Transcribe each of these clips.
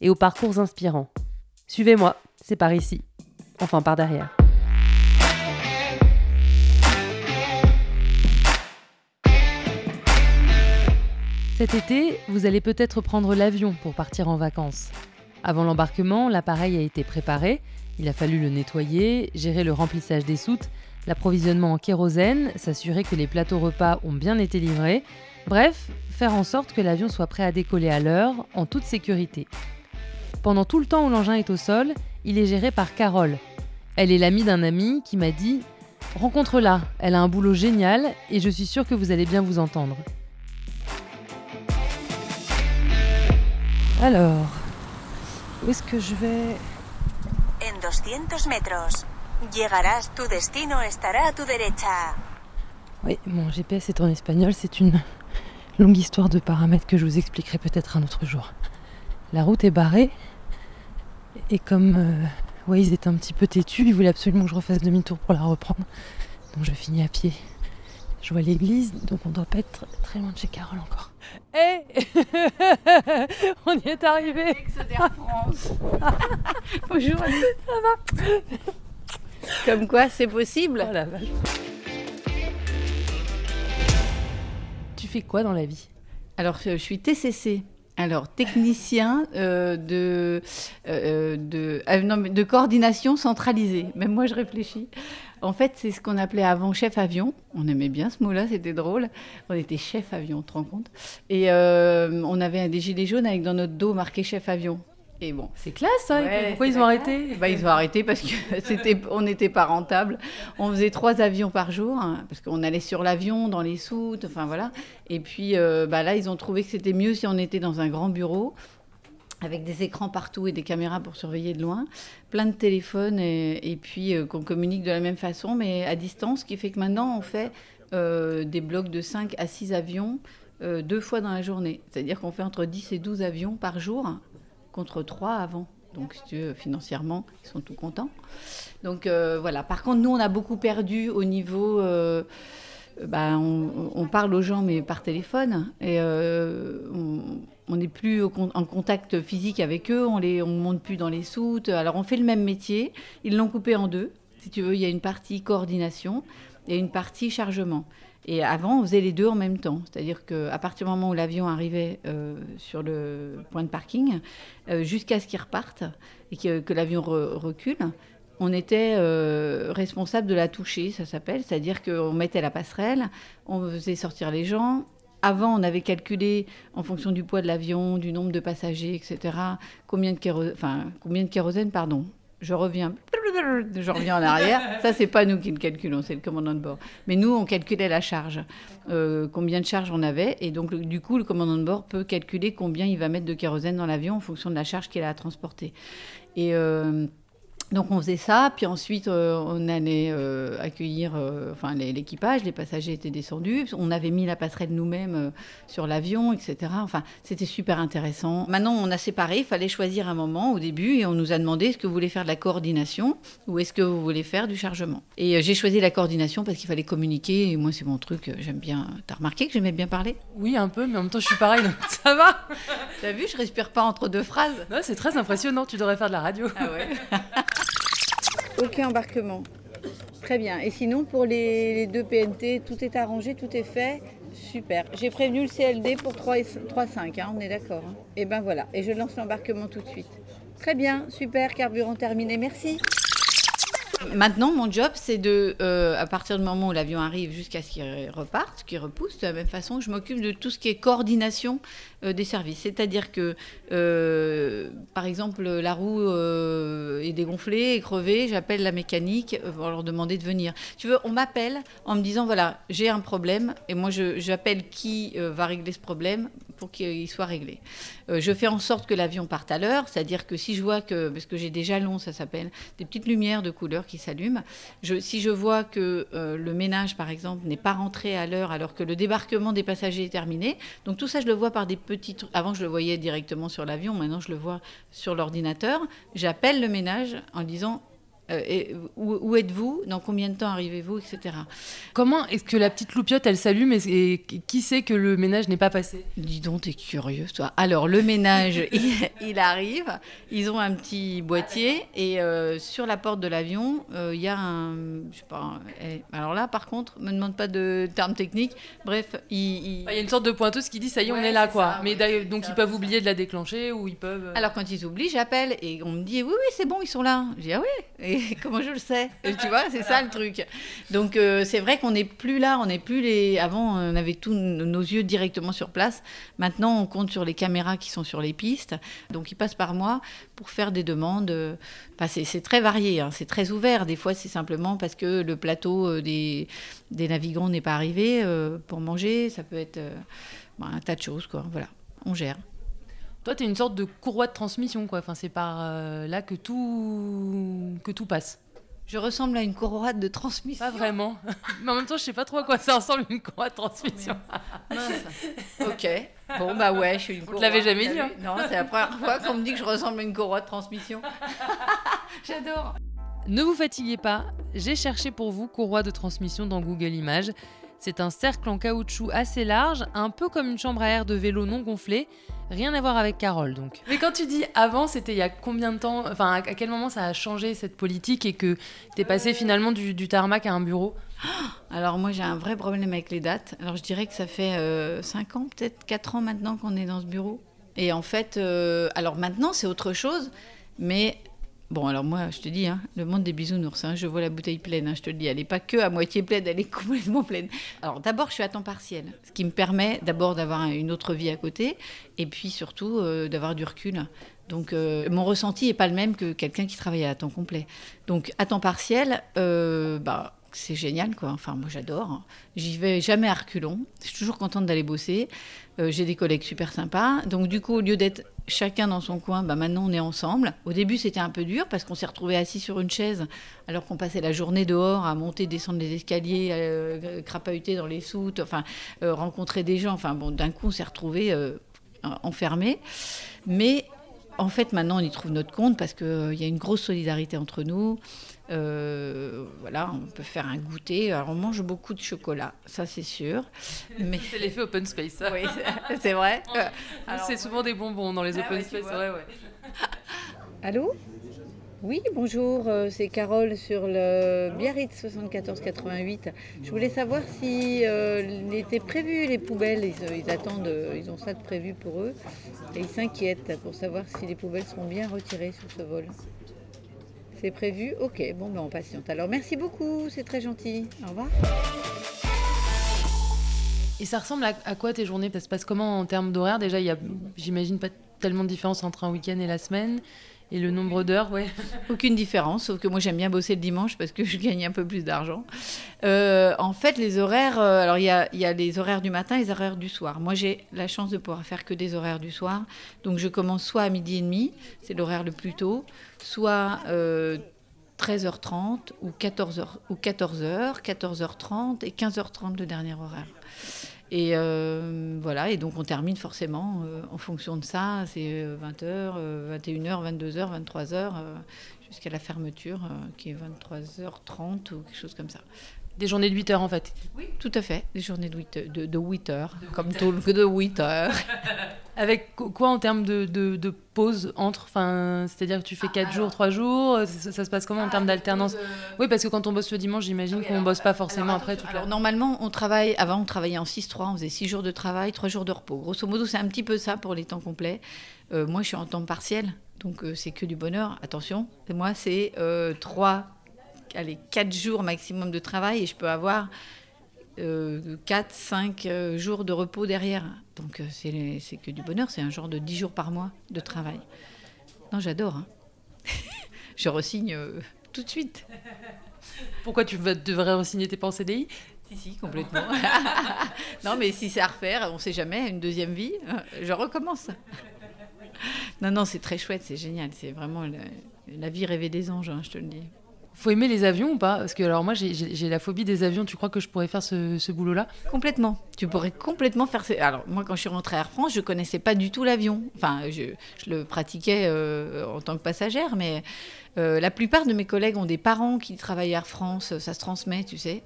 et aux parcours inspirants. Suivez-moi, c'est par ici. Enfin, par derrière. Cet été, vous allez peut-être prendre l'avion pour partir en vacances. Avant l'embarquement, l'appareil a été préparé, il a fallu le nettoyer, gérer le remplissage des soutes, l'approvisionnement en kérosène, s'assurer que les plateaux repas ont bien été livrés, bref, faire en sorte que l'avion soit prêt à décoller à l'heure, en toute sécurité. Pendant tout le temps où l'engin est au sol, il est géré par Carole. Elle est l'amie d'un ami qui m'a dit Rencontre-la, elle a un boulot génial et je suis sûre que vous allez bien vous entendre. Alors, où est-ce que je vais? En 200 metros. Llegarás, tu destino estará a tu derecha. Oui, mon GPS est en espagnol, c'est une longue histoire de paramètres que je vous expliquerai peut-être un autre jour. La route est barrée, et comme euh, Waze est un petit peu têtu, il voulait absolument que je refasse demi-tour pour la reprendre. Donc je finis à pied. Je vois l'église, donc on doit pas être très loin de chez Carole encore. Hé On y est arrivé France. Bonjour. Ça va? Comme quoi, c'est possible. Oh la vache. Tu fais quoi dans la vie? Alors, je suis TCC. Alors, technicien euh, de, euh, mais de coordination centralisée. Même moi, je réfléchis. En fait, c'est ce qu'on appelait avant chef avion. On aimait bien ce mot-là, c'était drôle. On était chef avion, tu te rends compte? Et euh, on avait des gilets jaunes avec dans notre dos marqué chef avion. Et bon, C'est classe ça Ouais, Pourquoi ils ont arrêté Bah, ils ont arrêté parce que c'était, on n'était pas rentable. On faisait trois avions par jour hein, parce qu'on allait sur l'avion, dans les soutes, enfin voilà. Et puis euh, bah, là, ils ont trouvé que c'était mieux si on était dans un grand bureau avec des écrans partout et des caméras pour surveiller de loin, plein de téléphones et, et puis euh, qu'on communique de la même façon mais à distance, ce qui fait que maintenant on fait euh, des blocs de 5 à 6 avions euh, deux fois dans la journée. C'est-à-dire qu'on fait entre 10 et 12 avions par jour contre 3 avant. Donc, si tu veux, financièrement, ils sont tout contents. Donc, euh, voilà. Par contre, nous, on a beaucoup perdu au niveau. euh, bah, on, parle aux gens, mais par téléphone. Et euh, on- n'est plus en contact physique avec eux. On ne on monte plus dans les soutes. Alors, on fait le même métier. Ils l'ont coupé en deux. Si tu veux, il y a une partie coordination et une partie chargement. Et avant, on faisait les deux en même temps. C'est-à-dire qu'à partir du moment où l'avion arrivait euh, sur le point de parking, euh, jusqu'à ce qu'il reparte et que, l'avion re- recule, on était euh, responsable de la toucher, ça s'appelle. C'est-à-dire qu'on mettait la passerelle, on faisait sortir les gens. Avant, on avait calculé, en fonction du poids de l'avion, du nombre de passagers, etc., combien de, kéro- enfin, combien de kérosène, pardon. Je reviens, je reviens en arrière. Ça, c'est pas nous qui le calculons, c'est le commandant de bord. Mais nous, on calculait la charge, euh, combien de charge on avait. Et donc, du coup, le commandant de bord peut calculer combien il va mettre de kérosène dans l'avion en fonction de la charge qu'il a à transporter. Euh, donc, on faisait ça. Puis ensuite, euh, on allait euh, accueillir euh, enfin, l'équipage. Les passagers étaient descendus. On avait mis la passerelle nous-mêmes sur l'avion, etc. Enfin, c'était super intéressant. Maintenant, on a séparé. Il fallait choisir un moment au début. Et on nous a demandé est-ce que vous voulez faire de la coordination ou est-ce que vous voulez faire du chargement Et j'ai choisi la coordination parce qu'il fallait communiquer. Et moi, c'est mon truc. J'aime bien. T'as remarqué que j'aimais bien parler? Oui, un peu, mais en même temps, je suis pareil, donc ça va. T'as vu, je respire pas entre deux phrases. Ouais, c'est très impressionnant, tu devrais faire de la radio. Ah ouais Ok, embarquement. Très bien. Et sinon, pour les, les deux PNT, tout est arrangé, tout est fait. Super. J'ai prévenu le CLD pour 3,5, hein, on est d'accord. hein. Et ben voilà. Et je lance l'embarquement tout de suite. Très bien, super, carburant terminé, merci. Maintenant, mon job, c'est de, euh, à partir du moment où l'avion arrive jusqu'à ce qu'il reparte, qu'il repousse, de la même façon, je m'occupe de tout ce qui est coordination euh, des services. C'est-à-dire que, euh, par exemple, la roue est dégonflée, est crevée, j'appelle la mécanique pour leur demander de venir. Tu veux, on m'appelle en me disant, voilà, j'ai un problème, et moi, j'appelle qui va régler ce problème qu'il soit réglé. Euh, je fais en sorte que l'avion parte à l'heure, c'est-à-dire que si je vois que, parce que j'ai des jalons, ça s'appelle, des petites lumières de couleur qui s'allument, si je vois que euh, le ménage, par exemple, n'est pas rentré à l'heure alors que le débarquement des passagers est terminé, donc tout ça, je le vois par des petites... Avant, je le voyais directement sur l'avion, maintenant, je le vois sur l'ordinateur. J'appelle le ménage en disant euh, et où, êtes-vous Dans combien de temps arrivez-vous Etc. Comment est-ce que la petite loupiote, elle s'allume et, qui sait que le ménage n'est pas passé? Dis donc, t'es curieux, toi. Alors, le ménage, il, arrive. Ils ont un petit boîtier et euh, sur la porte de l'avion, euh, il y a un... Je sais pas... Eh, alors là, par contre, me demande pas de termes techniques. Bref, il... Il, y a une sorte de pointeuse qui dit, ça y est, on est là, quoi. Mais donc, ils peuvent oublier de la déclencher ou ils peuvent... Alors, quand ils oublient, j'appelle et on me dit, oui, oui, c'est bon, ils sont là. Je dis, ah oui comment je le sais? Tu vois, c'est ça le truc. Donc euh, c'est vrai qu'on n'est plus là, on n'est plus les. Avant, on avait tous nos yeux directement sur place. Maintenant, on compte sur les caméras qui sont sur les pistes. Donc ils passent par moi pour faire des demandes. Enfin, c'est très varié, hein. c'est très ouvert. Des fois, c'est simplement parce que le plateau euh, des, des navigants n'est pas arrivé euh, pour manger. Ça peut être bah, un tas de choses, quoi. Voilà, on gère. Toi, tu es une sorte de courroie de transmission, quoi. Enfin, c'est par euh, là que tout, que tout passe. Je ressemble à une courroie de transmission. Pas vraiment. Mais en même temps, je sais pas trop à quoi ça ressemble une courroie de transmission. ok. Bon, bah ouais, je suis une courroie. Vous te l'avez jamais dit, hein Non, c'est la première fois qu'on me dit que je ressemble à une courroie de transmission. J'adore. Ne vous fatiguez pas, j'ai cherché pour vous courroie de transmission dans Google Images. C'est un cercle en caoutchouc assez large, un peu comme une chambre à air de vélo non gonflée. Rien à voir avec Carole donc. Mais quand tu dis avant, c'était il y a combien de temps Enfin, à quel moment ça a changé cette politique et que tu es passé finalement du, tarmac à un bureau? Alors moi j'ai un vrai problème avec les dates. Alors je dirais que ça fait 5 euh, ans, peut-être 4 ans maintenant qu'on est dans ce bureau. Et en fait, euh, alors maintenant c'est autre chose, mais Bon, alors moi, je te dis, hein, le monde des bisounours, hein, je vois la bouteille pleine, hein, je te le dis, elle n'est pas que à moitié pleine, elle est complètement pleine. Alors d'abord, je suis à temps partiel, ce qui me permet d'abord d'avoir une autre vie à côté, et puis surtout euh, d'avoir du recul. Donc euh, mon ressenti n'est pas le même que quelqu'un qui travaille à temps complet. Donc à temps partiel, euh, bah, c'est génial, quoi. Enfin, moi, j'adore. J'y vais jamais à reculons. Je suis toujours contente d'aller bosser. J'ai des collègues super sympas. Donc, du coup, au lieu d'être chacun dans son coin, bah maintenant on est ensemble. Au début c'était un peu dur parce qu'on s'est retrouvés assis sur une chaise alors qu'on passait la journée dehors à monter, descendre les escaliers, euh, crapahuter dans les soutes, enfin euh, rencontrer des gens. Enfin bon, d'un coup on s'est retrouvés euh, enfermés. Mais en fait maintenant on y trouve notre compte parce qu'il y a une grosse solidarité entre nous. Euh, voilà, on peut faire un goûter. Alors, on mange beaucoup de chocolat, ça c'est sûr. Mais... c'est l'effet open space. Oui, c'est vrai. c'est souvent des bonbons dans les ah open space. Ouais, ouais. Allô? Oui, bonjour, euh, c'est Carole sur le Biarritz 7488. Je voulais savoir si euh, était prévu les poubelles, ils, attendent, ils ont ça de prévu pour eux, et ils s'inquiètent pour savoir si les poubelles seront bien retirées sur ce vol. C'est prévu? Ok, bon, ben on patiente. Alors merci beaucoup, c'est très gentil. Au revoir. Et ça ressemble à, quoi tes journées? Ça se passe comment en termes d'horaire? Déjà, il y a, j'imagine, pas tellement de différence entre un week-end et la semaine. Et le nombre d'heures, ouais. Aucune différence, sauf que moi j'aime bien bosser le dimanche parce que je gagne un peu plus d'argent. Euh, en fait, les horaires, euh, alors il y a, les horaires du matin et les horaires du soir. Moi j'ai la chance de pouvoir faire que des horaires du soir. Donc je commence soit à midi et demi, c'est l'horaire le plus tôt, soit 13h30 euh, ou 14h, ou 14h, 14h30 et 15h30 le dernier horaire. Et euh, voilà, et donc on termine forcément euh, en fonction de ça, c'est 20h, 21h, 22h, 23h, jusqu'à la fermeture qui est 23h30 ou quelque chose comme ça. Des journées de 8 heures en fait. Oui, tout à fait. Des journées de 8, de, de 8 heures, comme tout de 8 heures. Avec quoi en termes de, de, de pause entre enfin, C'est-à-dire que tu fais 4 ah, jours, 3 jours ça, se passe comment en termes ah, d'alternance? Oui, parce que quand on bosse le dimanche, j'imagine qu'on ne bosse pas forcément après toute alors, Normalement, on travaille, avant on travaillait en 6-3, on faisait 6 jours de travail, 3 jours de repos. Grosso modo, c'est un petit peu ça pour les temps complets. Euh, moi, je suis en temps partiel, donc euh, c'est que du bonheur. Attention, moi, c'est 3 euh, allez, 4 jours maximum de travail et je peux avoir 4, euh, 5 euh, jours de repos derrière. Donc euh, c'est que du bonheur, c'est un genre de 10 jours par mois de travail. Non, j'adore. Hein. je resigne tout de suite. Pourquoi tu devrais re-signer tes pas en CDI Si, si, complètement. non, mais si c'est à refaire, on ne sait jamais, une deuxième vie, je recommence. Non, non, c'est très chouette, c'est génial. C'est vraiment la, la vie rêvée des anges, hein, je te le dis. Faut aimer les avions ou pas? Parce que alors moi j'ai la phobie des avions. Tu crois que je pourrais faire ce, boulot-là? Complètement. Tu pourrais complètement faire. Alors moi quand je suis rentrée à Air France, je connaissais pas du tout l'avion. Enfin, je, le pratiquais euh, en tant que passagère, mais euh, la plupart de mes collègues ont des parents qui travaillent à Air France. Ça se transmet, tu sais,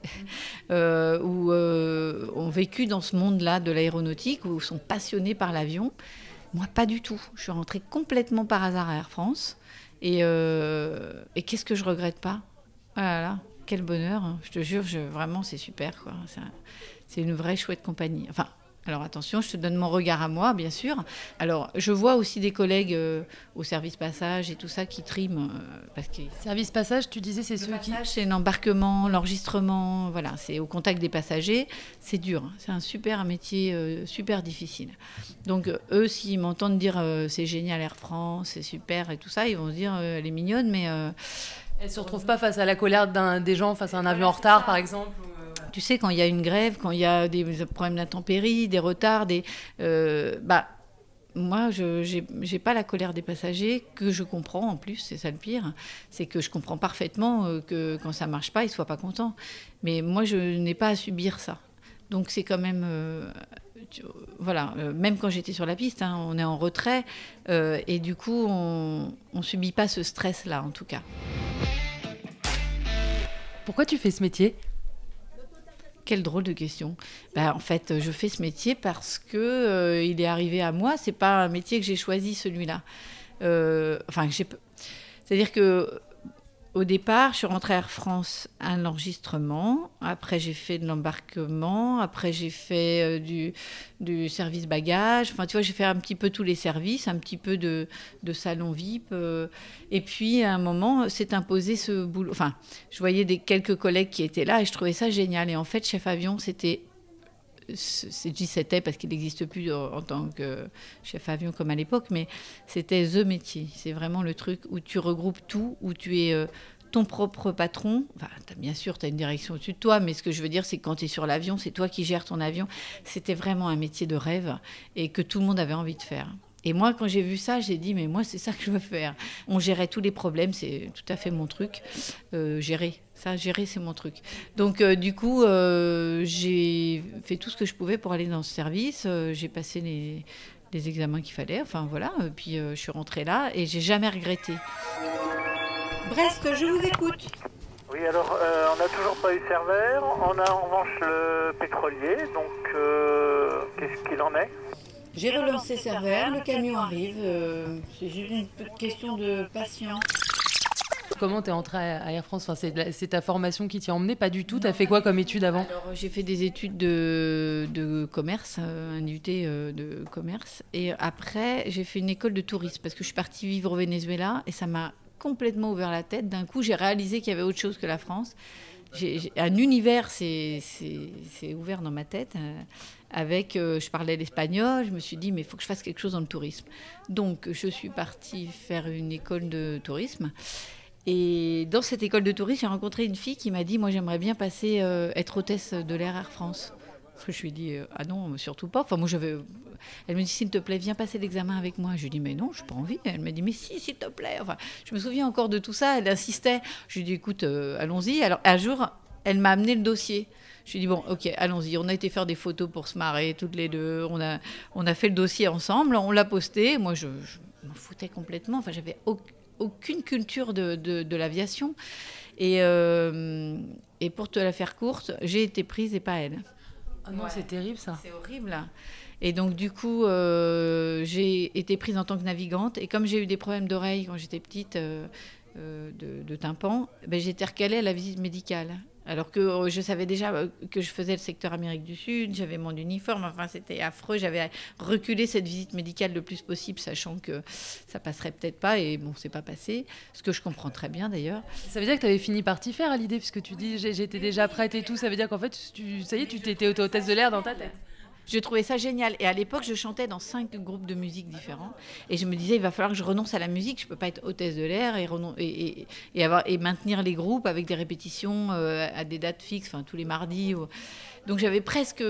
euh, ou ont vécu dans ce monde-là de l'aéronautique ou sont passionnés par l'avion. Moi, pas du tout. Je suis rentrée complètement par hasard à Air France. Euh, et, qu'est-ce que je regrette pas? Ah quel bonheur. Hein. Je te jure, vraiment, c'est super. C'est une vraie chouette compagnie. Enfin, alors attention, je te donne mon regard à moi, bien sûr. Alors, je vois aussi des collègues euh, au service passage et tout ça qui triment. Euh, parce que... Service passage, tu disais, c'est ceux qui... C'est l'embarquement, l'enregistrement, voilà, c'est au contact des passagers. C'est dur, hein. c'est un super métier, euh, super difficile. Donc, eux, s'ils m'entendent dire c'est génial Air France, c'est super et tout ça, ils vont se dire elle est mignonne, mais... Elle ne se retrouve pas face à la colère des gens, face à un avion en retard, par exemple tu sais, quand il y a une grève, quand il y a des problèmes d'intempéries, des retards, des, euh, bah, moi, je n'ai pas la colère des passagers, que je comprends en plus, c'est ça le pire. C'est que je comprends parfaitement euh, que quand ça marche pas, ils ne soient pas contents. Mais moi, je n'ai pas à subir ça. Donc c'est quand même... Euh, voilà, même quand j'étais sur la piste, hein, on est en retrait, et du coup, on ne subit pas ce stress-là, en tout cas. Pourquoi tu fais ce métier? Quelle drôle de question. Ben, en fait, je fais ce métier parce que euh, il est arrivé à moi. C'est pas un métier que j'ai choisi celui-là. Euh, enfin, c'est-à-dire que au départ, je suis rentrée à Air France à l'enregistrement. Après, j'ai fait de l'embarquement. Après, j'ai fait euh, du, service bagage. Enfin, tu vois, j'ai fait un petit peu tous les services, un petit peu de, de salon VIP. Euh. et puis, à un moment, s'est imposé ce boulot. Enfin, je voyais des, quelques collègues qui étaient là et je trouvais ça génial. Et en fait, chef avion, c'était c'est c'était parce qu'il n'existe plus en tant que chef avion comme à l'époque, mais c'était the métier. C'est vraiment le truc où tu regroupes tout, où tu es euh, ton propre patron. Bien sûr, tu as une direction au-dessus de toi, mais ce que je veux dire, c'est que quand tu es sur l'avion, c'est toi qui gères ton avion. C'était vraiment un métier de rêve et que tout le monde avait envie de faire. Et moi, quand j'ai vu ça, j'ai dit, mais moi, c'est ça que je veux faire. On gérait tous les problèmes, c'est tout à fait mon truc. Euh, gérer, ça, gérer, c'est mon truc. Donc, euh, du coup, euh, j'ai fait tout ce que je pouvais pour aller dans ce service. j'ai passé les, les examens qu'il fallait. Enfin, voilà. Puis, je suis rentrée là et j'ai jamais regretté. Brest, je vous écoute. Oui, alors, on n'a toujours pas eu serveur. On a en revanche le pétrolier. Donc, qu'est-ce qu'il en est? J'ai relancé serveur, le camion arrive. Euh, c'est juste une question de patience. Comment t'es entré à Air France? Enfin, C'est ta formation qui t'y a emmené Pas du tout. T'as fait quoi comme études avant? J'ai fait des études de, de commerce, euh, un UT euh, de commerce. Et après, j'ai fait une école de tourisme parce que je suis partie vivre au Venezuela et ça m'a complètement ouvert la tête. D'un coup, j'ai réalisé qu'il y avait autre chose que la France. un univers s'est ouvert dans ma tête avec, euh, je parlais l'espagnol, je me suis dit, mais il faut que je fasse quelque chose dans le tourisme. Donc, je suis partie faire une école de tourisme. Et dans cette école de tourisme, j'ai rencontré une fille qui m'a dit, moi, j'aimerais bien passer, euh, être hôtesse de l'air Air France. Je lui ai dit, euh, ah non, surtout pas. Enfin, moi, j'avais. Elle me dit, s'il te plaît, viens passer l'examen avec moi. Je lui ai dit, mais non, je n'ai pas envie. Elle m'a dit, mais si, s'il te plaît. Enfin, je me souviens encore de tout ça. Elle insistait. Je lui ai dit, écoute, allons-y. Alors, un jour, elle m'a amené le dossier. Je lui ai dit, bon, ok, allons-y. On a été faire des photos pour se marrer, toutes les deux. On a, on a fait le dossier ensemble, on l'a posté. Moi, je, m'en foutais complètement. Enfin, j'avais aucune culture de, de, l'aviation. Et, euh, et pour te la faire courte, j'ai été prise et pas elle. Ah non, c'est terrible ça. C'est horrible. Et donc, du coup, euh, j'ai été prise en tant que navigante. Et comme j'ai eu des problèmes d'oreille quand j'étais petite, euh, de, de, tympan, ben, j'étais recalée à la visite médicale. Alors que euh, je savais déjà euh, que je faisais le secteur Amérique du Sud, j'avais mon uniforme, enfin c'était affreux, j'avais reculé cette visite médicale le plus possible, sachant que ça passerait peut-être pas, et bon, c'est pas passé, ce que je comprends très bien d'ailleurs. Ça veut dire que tu avais fini par t'y faire à l'idée, puisque tu dis j'étais déjà prête et tout, ça veut dire qu'en fait, tu, ça y est, tu t'étais hôtesse de l'air dans ta tête Je trouvais ça génial. Et à l'époque, je chantais dans cinq groupes de musique différents. Et je me disais, il va falloir que je renonce à la musique. Je peux pas être hôtesse de l'air et, et, maintenir les groupes avec des répétitions euh, à des dates fixes, enfin tous les mardis. Donc j'avais presque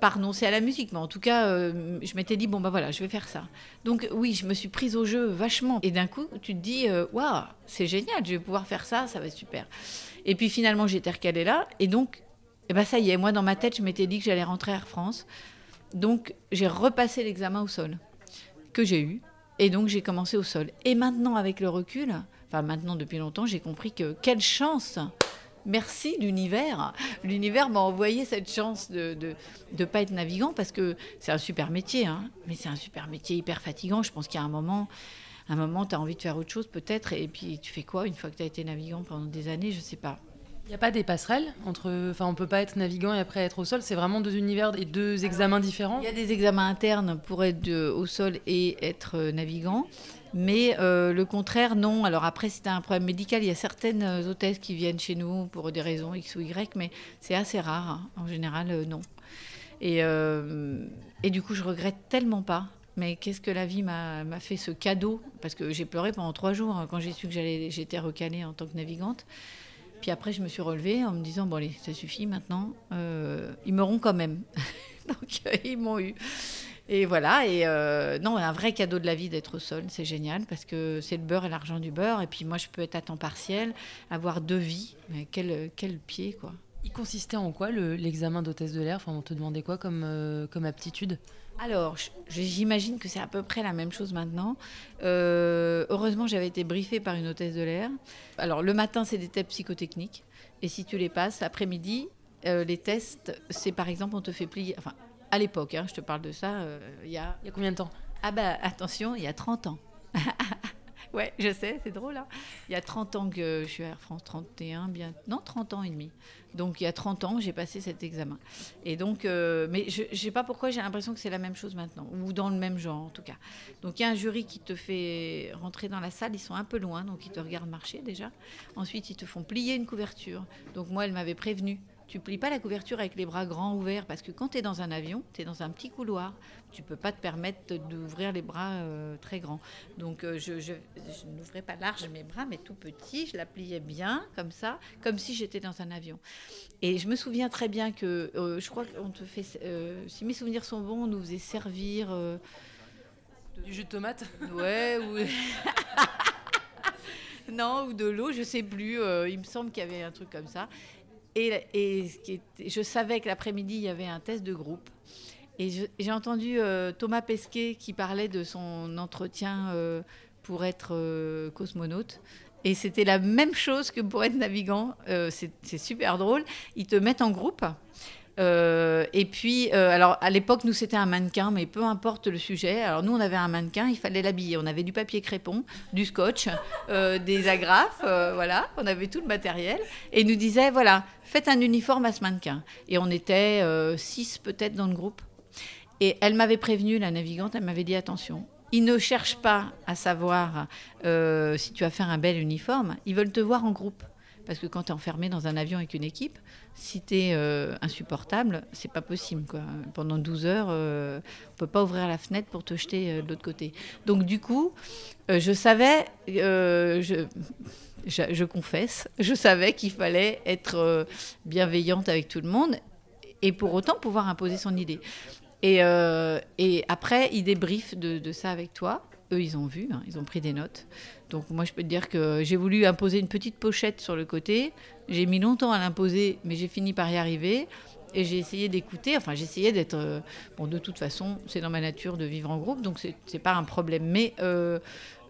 pas renoncé à la musique, mais en tout cas, euh, je m'étais dit, bon, bah voilà, je vais faire ça. Donc oui, je me suis prise au jeu vachement. Et d'un coup, tu te dis, euh, waouh, c'est génial, je vais pouvoir faire ça, ça va être super. Et puis finalement, j'étais recalée là. Et donc, eh ben, ça y est, moi, dans ma tête, je m'étais dit que j'allais rentrer à Air France. Donc, j'ai repassé l'examen au sol, que j'ai eu. Et donc, j'ai commencé au sol. Et maintenant, avec le recul, enfin maintenant, depuis longtemps, j'ai compris que quelle chance Merci l'univers. L'univers m'a envoyé cette chance de ne de, de pas être navigant parce que c'est un super métier, hein, mais c'est un super métier hyper fatigant. Je pense qu'il y a un moment, un moment, tu as envie de faire autre chose peut-être, et puis tu fais quoi une fois que tu as été navigant pendant des années? Je sais pas. Il n'y a pas des passerelles entre. Enfin, on peut pas être navigant et après être au sol. C'est vraiment deux univers et deux examens différents. Il y a des examens internes pour être au sol et être euh, navigant. Mais euh, le contraire, non. Alors après, si tu as un problème médical, il y a certaines euh, hôtesses qui viennent chez nous pour des raisons X ou Y, mais c'est assez rare. hein. En général, euh, non. Et, euh, et du coup, je regrette tellement pas. Mais qu'est-ce que la vie m'a fait ce cadeau? Parce que j'ai pleuré pendant trois jours hein, quand j'ai su que j'allais- j'étais recalée en tant que navigante. Puis après, je me suis relevée en me disant bon allez, ça suffit maintenant. Euh, ils m'auront quand même. Donc euh, ils m'ont eu. Et voilà. Et euh, non, un vrai cadeau de la vie d'être sol, c'est génial parce que c'est le beurre et l'argent du beurre. Et puis moi, je peux être à temps partiel, avoir deux vies. Mais quel quel pied quoi. Il consistait en quoi le- l'examen d'hôtesse de l'air? Enfin, on te demandait quoi comme, euh, comme aptitude? Alors, j'imagine que c'est à peu près la même chose maintenant. Euh, heureusement, j'avais été briefée par une hôtesse de l'air. Alors, le matin, c'est des tests psychotechniques. Et si tu les passes, après-midi, euh, les tests, c'est par exemple, on te fait plier. Enfin, à l'époque, hein, je te parle de ça, euh, il y a. Il y a combien de temps? Ah bah, attention, il y a 30 ans. ouais, je sais, c'est drôle. Hein il y a 30 ans que je suis à Air France, 31, bien. Non, 30 ans et demi. Donc, il y a 30 ans, j'ai passé cet examen. Et donc, euh, mais je ne sais pas pourquoi j'ai l'impression que c'est la même chose maintenant, ou dans le même genre en tout cas. Donc il y a un jury qui te fait rentrer dans la salle, ils sont un peu loin, donc ils te regardent marcher déjà. Ensuite, ils te font plier une couverture. Donc moi, elle m'avait prévenu. Tu plies pas la couverture avec les bras grands ouverts parce que quand tu es dans un avion, tu es dans un petit couloir. Tu peux pas te permettre d'ouvrir les bras euh, très grands. Donc euh, je, je- je n'ouvrais pas large mes bras, mais tout petit. Je la pliais bien, comme ça, comme si j'étais dans un avion. Et je me souviens très bien que, euh, je crois qu'on te fait, si mes souvenirs sont bons, on nous faisait servir, Du jus de tomate? Ouais, ou non, ou de l'eau, je sais plus. euh, il me semble qu'il y avait un truc comme ça. Et, je savais que l'après-midi il y avait un test de groupe. Et j'ai entendu euh, Thomas Pesquet qui parlait de son entretien euh, pour être euh, cosmonaute. Et c'était la même chose que pour être navigant. Euh, c'est super drôle. Ils te mettent en groupe. Euh, et puis, euh, alors à l'époque, nous c'était un mannequin, mais peu importe le sujet. Alors nous, on avait un mannequin, il fallait l'habiller. On avait du papier crépon, du scotch, euh, des agrafes, voilà. On avait tout le matériel. Et nous disait, voilà, faites un uniforme à ce mannequin. Et on était six peut-être dans le groupe. Et elle m'avait prévenu, la navigante, elle m'avait dit attention. Ils ne cherchent pas à savoir si tu vas faire un bel uniforme. Ils veulent te voir en groupe. Parce que quand tu es enfermé dans un avion avec une équipe, si tu es insupportable, c'est pas possible. Pendant 12 heures, euh, on peut pas ouvrir la fenêtre pour te jeter euh, de l'autre côté. Donc du coup, euh, je savais, euh, je, je, confesse, je savais qu'il fallait être euh, bienveillante avec tout le monde et pour autant pouvoir imposer son idée. Et, euh, après, ils débriefent de, de ça avec toi. Eux, ils ont vu, hein, ils ont pris des notes. Donc moi, je peux te dire que j'ai voulu imposer une petite pochette sur le côté. J'ai mis longtemps à l'imposer, mais j'ai fini par y arriver. Et j'ai essayé d'écouter, enfin j'essayais d'être... euh, bon, de toute façon, c'est dans ma nature de vivre en groupe, donc c'est pas un problème. Mais euh,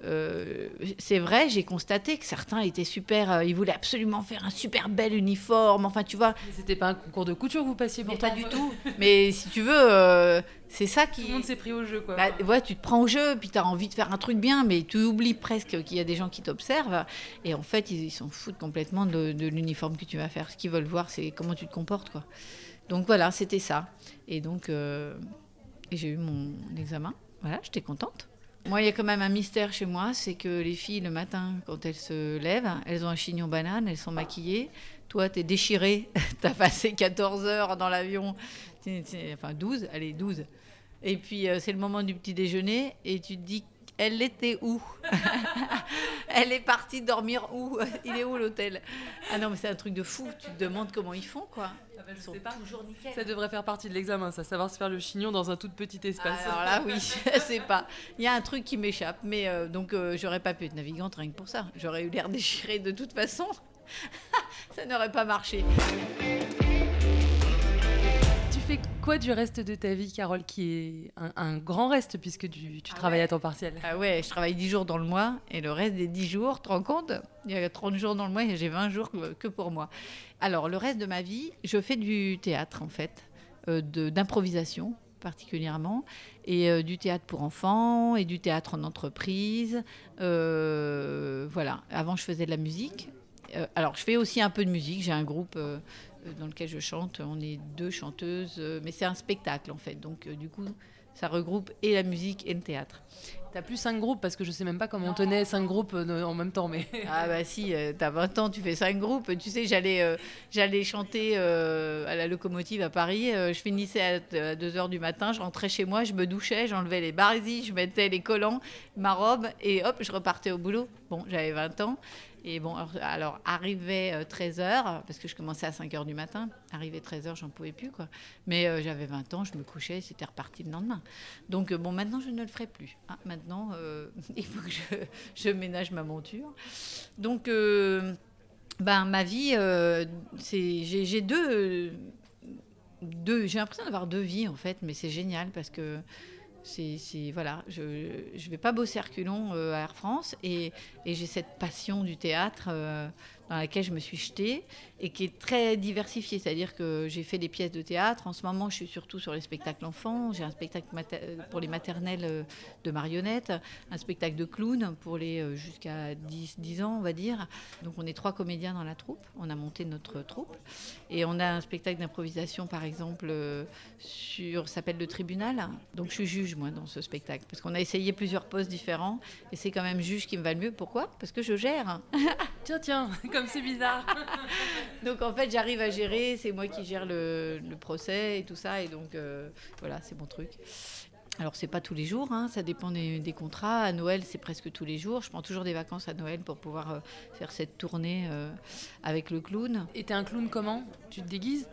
euh, c'est vrai, j'ai constaté que certains étaient super... euh, ils voulaient absolument faire un super bel uniforme. Enfin, tu vois, C'était pas un concours de couture que vous passiez pourtant pas du tout. Mais si tu veux, euh, c'est ça qui... Tout le monde s'est pris au jeu, quoi. Bah, ouais, tu te prends au jeu, puis tu as envie de faire un truc bien, mais tu oublies presque qu'il y a des gens qui t'observent. Et en fait, ils s'en foutent complètement de, de l'uniforme que tu vas faire. Ce qu'ils veulent voir, c'est comment tu te comportes. Quoi. Donc voilà, c'était ça. Et donc, j'ai eu mon examen. Voilà, j'étais contente. Moi, il y a quand même un mystère chez moi, c'est que les filles, le matin, quand elles se lèvent, elles ont un chignon banane, elles sont maquillées. Toi, t'es déchirée, t'as passé 14 heures dans l'avion, Enfin, 12, allez, 12. Et puis, euh, c'est le moment du petit déjeuner et tu te dis, elle était où? Elle est partie dormir où? Il est où l'hôtel? Ah non, mais c'est un truc de fou. Tu te demandes comment ils font, quoi. Ils sont toujours nickel. Ça devrait faire partie de l'examen, ça, savoir se faire le chignon dans un tout petit espace. Alors là, oui, je sais pas. Il y a un truc qui m'échappe, mais euh, donc euh, j'aurais pas pu être navigante rien que pour ça. J'aurais eu l'air déchiré de toute façon. ça n'aurait pas marché. Fais quoi du reste de ta vie, Carole, qui est un, un grand reste puisque tu, tu Ah travailles ouais. à temps partiel? Ah ouais, je travaille 10 jours dans le mois et le reste des 10 jours, tu te rends compte? Il y a 30 jours dans le mois et j'ai 20 jours que pour moi. Alors, le reste de ma vie, je fais du théâtre en fait, euh, d'improvisation particulièrement, et euh, du théâtre pour enfants et du théâtre en entreprise. Euh, voilà, avant je faisais de la musique. Alors, je fais aussi un peu de musique, j'ai un groupe dans lequel je chante, on est deux chanteuses, euh, mais c'est un spectacle en fait, donc euh, du coup, ça regroupe et la musique et le théâtre. T'as plus cinq groupes parce que je sais même pas comment on tenait cinq groupes euh, en même temps, mais. Ah bah si, euh, t'as 20 ans, tu fais cinq groupes. Tu sais, j'allais euh, j'allais chanter euh, à la locomotive à Paris. euh, je finissais à, 2h du matin, je rentrais chez moi, je me douchais, j'enlevais les barésies, je mettais les collants, ma robe et hop, je repartais au boulot. Bon, j'avais 20 ans. Et bon, alors, arrivait 13h, parce que je commençais à 5h du matin. Arrivé 13h, j'en pouvais plus, quoi. Mais euh, j'avais 20 ans, je me couchais, c'était reparti le lendemain. Donc, euh, bon, maintenant, je ne le ferai plus. hein. Maintenant, euh, il faut que je, ménage ma monture. Donc, euh, ben, ma vie, euh, c'est, j'ai, deux, euh, deux, j'ai l'impression d'avoir deux vies en fait, mais c'est génial parce que c'est, voilà, je ne vais pas bosser à reculons euh, à Air France et, et j'ai cette passion du théâtre euh, dans laquelle je me suis jetée et qui est très diversifiée. C'est-à-dire que j'ai fait des pièces de théâtre. En ce moment, je suis surtout sur les spectacles enfants. J'ai un spectacle mater- pour les maternelles euh, de marionnettes, un spectacle de clown pour les euh, jusqu'à 10, 10 ans, on va dire. Donc on est trois comédiens dans la troupe. On a monté notre troupe. Et on a un spectacle d'improvisation, par exemple, euh, sur s'appelle Le Tribunal. Donc je suis juge, moi, dans ce spectacle. Parce qu'on a essayé plusieurs postes différents. Et c'est quand même juge qui me va le mieux. Pourquoi? Parce que je gère. Tiens, tiens, comme c'est bizarre. Donc en fait, j'arrive à gérer, c'est moi qui gère le, le procès et tout ça, et donc euh, voilà, c'est mon truc. Alors c'est pas tous les jours, hein, ça dépend des, des contrats. À Noël, c'est presque tous les jours. Je prends toujours des vacances à Noël pour pouvoir euh, faire cette tournée euh, avec le clown. Et t'es un clown comment? Tu te déguises?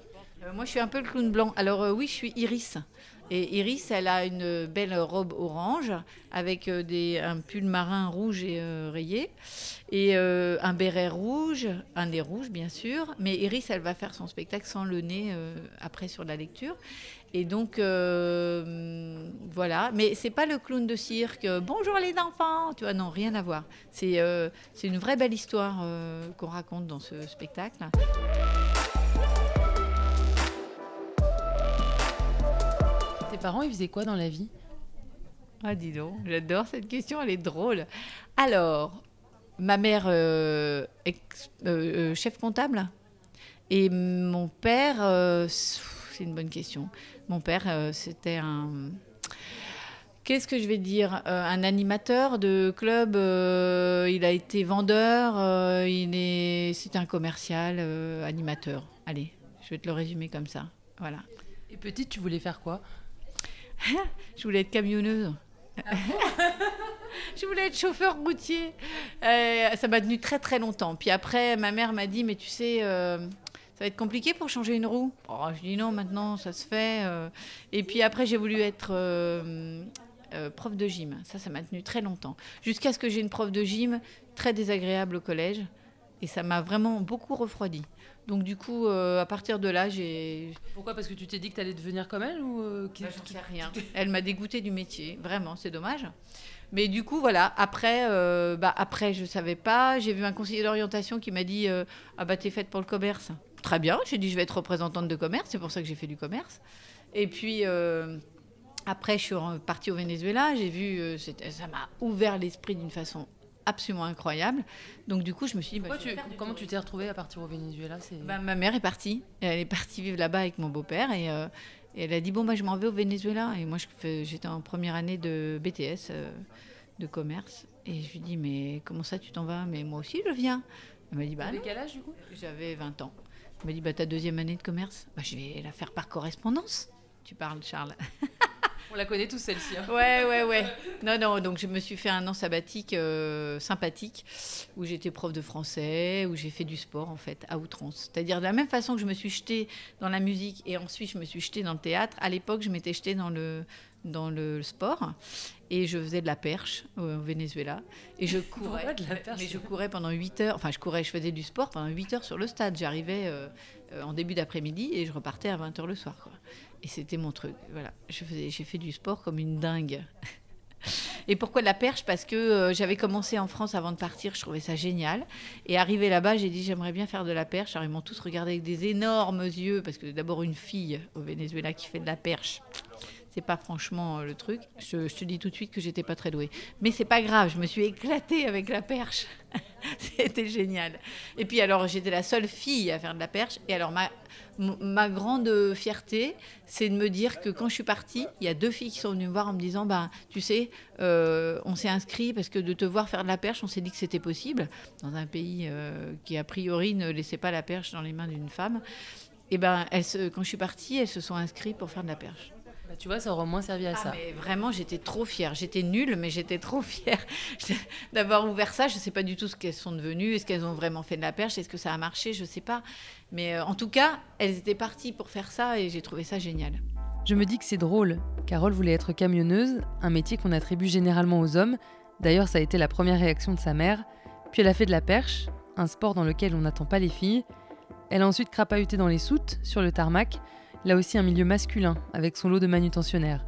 Moi, je suis un peu le clown blanc. Alors euh, oui, je suis Iris. Et Iris, elle a une belle robe orange avec euh, des, un pull marin rouge et euh, rayé et euh, un béret rouge, un nez rouge bien sûr. Mais Iris, elle va faire son spectacle sans le nez après sur la lecture. Et donc voilà. Mais c'est pas le clown de cirque. Bonjour les enfants. Tu vois, non, rien à voir. C'est c'est une vraie belle histoire qu'on raconte dans ce spectacle. Parents, ils faisaient quoi dans la vie? Ah, dis donc, j'adore cette question, elle est drôle. Alors, ma mère, euh, ex- euh, euh, chef comptable, et mon père, euh, c'est une bonne question. Mon père, c'était un. Qu'est-ce que je vais dire Un animateur de club, il a été vendeur, il est, c'est un commercial, animateur. Allez, je vais te le résumer comme ça. Voilà. Et petite, tu voulais faire quoi? Je voulais être camionneuse. je voulais être chauffeur routier. Euh, ça m'a tenu très très longtemps. Puis après, ma mère m'a dit, mais tu sais, euh, ça va être compliqué pour changer une roue. Oh, je dis non, maintenant ça se fait. euh. Et puis après, j'ai voulu être euh, prof de gym. Ça, ça m'a tenu très longtemps. Jusqu'à ce que j'ai une prof de gym très désagréable au collège. Et ça m'a vraiment beaucoup refroidi. Donc du coup, euh, à partir de là, j'ai Pourquoi? Parce que tu t'es dit que t'allais devenir comme elle ou euh, bah, j'en sais rien. Elle m'a dégoûté du métier, vraiment, c'est dommage. Mais du coup, voilà, après, euh, bah, après je savais pas. J'ai vu un conseiller d'orientation qui m'a dit euh, Ah, bah, t'es faite pour le commerce. Très bien, j'ai dit Je vais être représentante de commerce, c'est pour ça que j'ai fait du commerce. Et puis. après, je suis partie au Venezuela. J'ai vu, ça m'a ouvert l'esprit d'une façon absolument incroyable. Donc, du coup, je me suis dit, bah, tu- Comment tu t'es retrouvée à partir au Venezuela. Bah, ma mère est partie. Elle est partie vivre là-bas avec mon beau-père et, euh, et elle a dit bon bah je m'en vais au Venezuela et moi j'étais en première année de BTS euh, de commerce et je lui dis mais comment ça tu t'en vas? Mais moi aussi je viens. Elle m'a dit bah quel âge du coup? J'avais 20 ans. Elle m'a dit bah ta deuxième année de commerce bah je vais la faire par correspondance. tu parles, Charles. On la connaît tous celle-ci. hein. Ouais, ouais, ouais. Non, non, donc je me suis fait un an sabbatique euh, sympathique où j'étais prof de français, où j'ai fait du sport en fait, à outrance. C'est-à-dire de la même façon que je me suis jetée dans la musique et ensuite je me suis jetée dans le théâtre, à l'époque je m'étais jetée dans le, dans le sport et je faisais de la perche au Venezuela et je courais. Pourquoi de la perche? Mais je courais pendant 8 heures, enfin je courais, je faisais du sport pendant 8 heures sur le stade. J'arrivais euh, euh, en début d'après-midi et je repartais à 20 heures le soir. Quoi. Et c'était mon truc. Voilà, j'ai fait du sport comme une dingue. Et pourquoi la perche? Parce que euh, j'avais commencé en France avant de partir, je trouvais ça génial. Et arrivé là-bas, j'ai dit j'aimerais bien faire de la perche. Alors ils m'ont tous regardé avec des énormes yeux, parce que d'abord une fille au Venezuela qui fait de la perche, c'est pas franchement euh, le truc. Je, te dis tout de suite que j'étais pas très douée. Mais c'est pas grave, je me suis éclatée avec la perche. C'était génial. Et puis alors j'étais la seule fille à faire de la perche. Et alors ma, ma grande fierté, c'est de me dire que quand je suis partie, il y a deux filles qui sont venues me voir en me disant, bah, tu sais, euh, on s'est inscrit parce que de te voir faire de la perche, on s'est dit que c'était possible dans un pays euh, qui a priori ne laissait pas la perche dans les mains d'une femme. Et ben, quand je suis partie, elles se sont inscrites pour faire de la perche. Bah, tu vois, ça aurait au moins servi à Ah, ça. mais vraiment, j'étais trop fière. J'étais nulle, mais j'étais trop fière d'avoir ouvert ça. Je ne sais pas du tout ce qu'elles sont devenues. Est-ce qu'elles ont vraiment fait de la perche? Est-ce que ça a marché? Je ne sais pas. Mais euh, en tout cas, elles étaient parties pour faire ça et j'ai trouvé ça génial. Je me dis que c'est drôle. Carole voulait être camionneuse, un métier qu'on attribue généralement aux hommes. D'ailleurs, ça a été la première réaction de sa mère. Puis elle a fait de la perche, un sport dans lequel on n'attend pas les filles. Elle a ensuite crapahuté dans les soutes, sur le tarmac, là aussi un milieu masculin, avec son lot de manutentionnaires.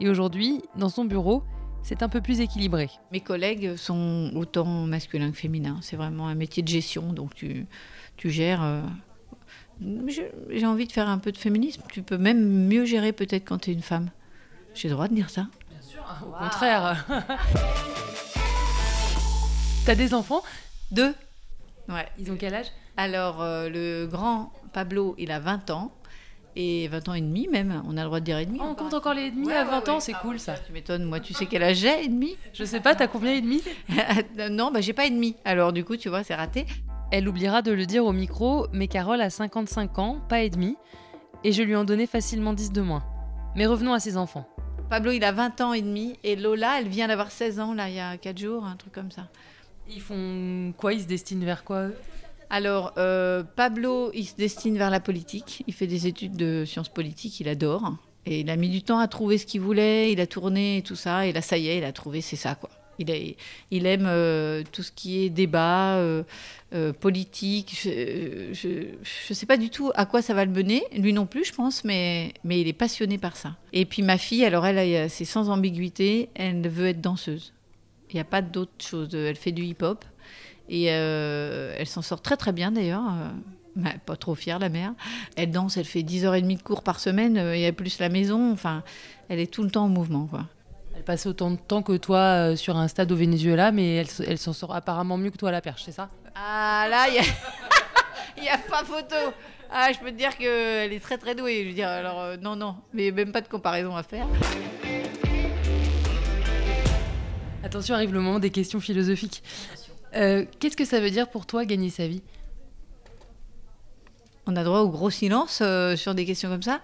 Et aujourd'hui, dans son bureau, c'est un peu plus équilibré. Mes collègues sont autant masculins que féminins. C'est vraiment un métier de gestion, donc tu, tu gères. euh, J'ai envie de faire un peu de féminisme. Tu peux même mieux gérer peut-être quand tu es une femme. J'ai le droit de dire ça Bien sûr, au contraire. T'as des enfants? Deux? Ouais. Ils ont quel âge? Alors, euh, le grand Pablo, il a 20 ans. Et 20 ans et demi même, on a le droit de dire et demi. Oh, On compte encore les demi Ouais, à ouais, 20 ans, ouais. c'est Ah, cool ça. Tu m'étonnes, moi, tu sais quel âge j'ai, et demi? Je sais pas, t'as combien et demi? Non, bah j'ai pas et demi. Alors du coup, tu vois, c'est raté. Elle oubliera de le dire au micro, mais Carole a 55 ans, pas et demi, et je lui en donnais facilement 10 de moins. Mais revenons à ses enfants. Pablo, il a 20 ans et demi. Et Lola, elle vient d'avoir 16 ans, là, il y a 4 jours, un truc comme ça. Ils font quoi? Ils se destinent vers quoi eux? Alors, euh, Pablo, il se destine vers la politique. Il fait des études de sciences politiques, il adore. Et il a mis du temps à trouver ce qu'il voulait, il a tourné et tout ça. Et là, ça y est, il a trouvé, c'est ça, quoi. Il, aime euh, tout ce qui est débat, euh, politique. Je ne sais pas du tout à quoi ça va le mener, lui non plus, je pense, mais, mais il est passionné par ça. Et puis ma fille, alors elle, c'est sans ambiguïté, elle veut être danseuse. Il n'y a pas d'autre chose. Elle fait du hip-hop. Et euh, elle s'en sort très très bien d'ailleurs. Mais pas trop fière la mère. Elle danse, elle fait 10h30 de cours par semaine euh, et elle plus la maison. Enfin, elle est tout le temps en mouvement. Quoi. Elle passe autant de temps que toi sur un stade au Venezuela, mais elle, s'en sort apparemment mieux que toi à la perche, c'est ça? Ah là, il y a... pas photo. Ah, je peux te dire qu'elle est très très douée. Je veux dire, alors euh, non, non, mais même pas de comparaison à faire. Attention, arrive le moment des questions philosophiques. Euh, Qu'est-ce que ça veut dire pour toi gagner sa vie? On a droit au gros silence euh, sur des questions comme ça.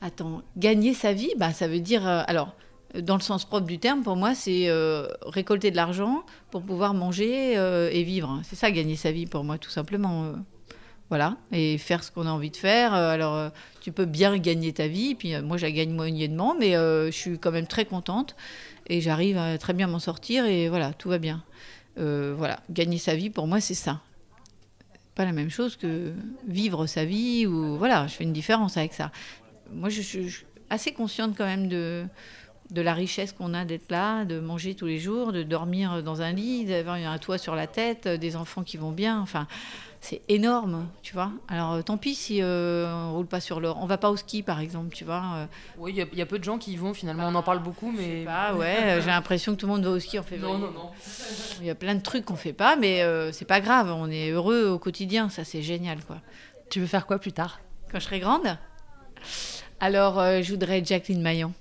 Attends, gagner sa vie, bah, ça veut dire. euh, alors, dans le sens propre du terme, pour moi, c'est récolter de l'argent pour pouvoir manger et vivre. C'est ça, gagner sa vie, pour moi, tout simplement. voilà, et faire ce qu'on a envie de faire. Alors, tu peux bien gagner ta vie, puis moi, je la gagne moyennement, mais je suis quand même très contente et j'arrive à très bien m'en sortir, et voilà, tout va bien. Euh, voilà, gagner sa vie, pour moi, c'est ça pas la même chose que vivre sa vie ou voilà, je fais une différence avec ça. Moi, je, suis assez consciente quand même de, de la richesse qu'on a d'être là, de manger tous les jours, de dormir dans un lit, d'avoir un toit sur la tête, des enfants qui vont bien. Enfin, c'est énorme, tu vois. Alors, euh, tant pis si euh, on roule pas sur l'or. On va pas au ski, par exemple, tu vois. euh, Oui, il y, a- il y a peu de gens qui y vont finalement, on en parle beaucoup, je sais mais... pas, ouais, euh, j'ai l'impression que tout le monde va au ski en février. Non, non, non. Il y a plein de trucs qu'on fait pas, mais euh, c'est pas grave. On est heureux au quotidien, ça c'est génial, quoi. Tu veux faire quoi plus tard? Quand je serai grande? Alors, euh, je voudrais être Jacqueline Maillan.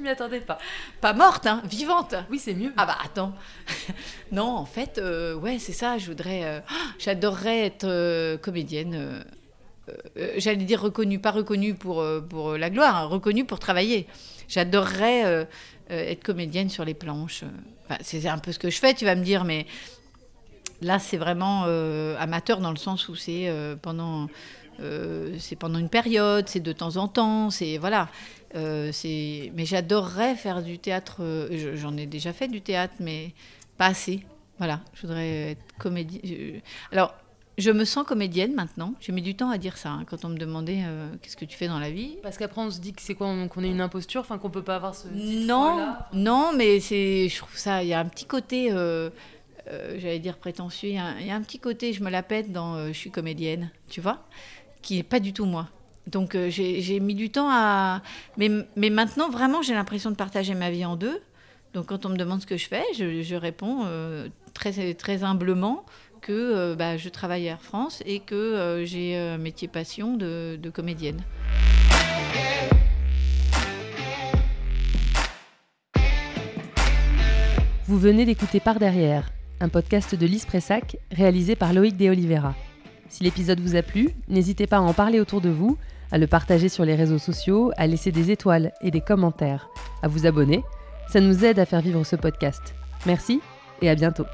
Je m'y attendais pas. Pas morte, hein, vivante. Oui, c'est mieux. Ah bah attends. non, en fait, euh, ouais, c'est ça. Je voudrais. euh, ah, J'adorerais être euh, comédienne. euh, j'allais dire reconnu, pas reconnu pour, pour la gloire, hein, reconnu pour travailler. J'adorerais être comédienne sur les planches. Enfin, c'est un peu ce que je fais, tu vas me dire, mais là, c'est vraiment amateur dans le sens où c'est pendant, c'est pendant une période, c'est de temps en temps, c'est voilà. Euh, c'est, mais j'adorerais faire du théâtre. euh, je- j'en ai déjà fait du théâtre, mais pas assez. Voilà, je voudrais être comédienne. Alors, je me sens comédienne maintenant. J'ai mis du temps à dire ça hein, quand on me demandait euh, qu'est-ce que tu fais dans la vie. Parce qu'après, on se dit que c'est quoi on- Qu'on est une imposture, enfin qu'on peut pas avoir ce. Non, non, mais c'est, je trouve ça, il y a un petit côté, euh, euh, j'allais dire prétentieux, il y, a un- il y a un petit côté, je me la pète dans je suis comédienne, tu vois, qui n'est pas du tout moi. Donc euh, j'ai mis du temps à... Mais, maintenant, vraiment, j'ai l'impression de partager ma vie en deux. Donc quand on me demande ce que je fais, je, réponds euh, très, humblement que euh, bah, je travaille à Air France et que j'ai un métier passion de, de comédienne. Vous venez d'écouter Par Derrière, un podcast de Lise Pressac réalisé par Loïc De Oliveira. Si l'épisode vous a plu, n'hésitez pas à en parler autour de vous, à le partager sur les réseaux sociaux, à laisser des étoiles et des commentaires, à vous abonner. Ça nous aide à faire vivre ce podcast. Merci et à bientôt.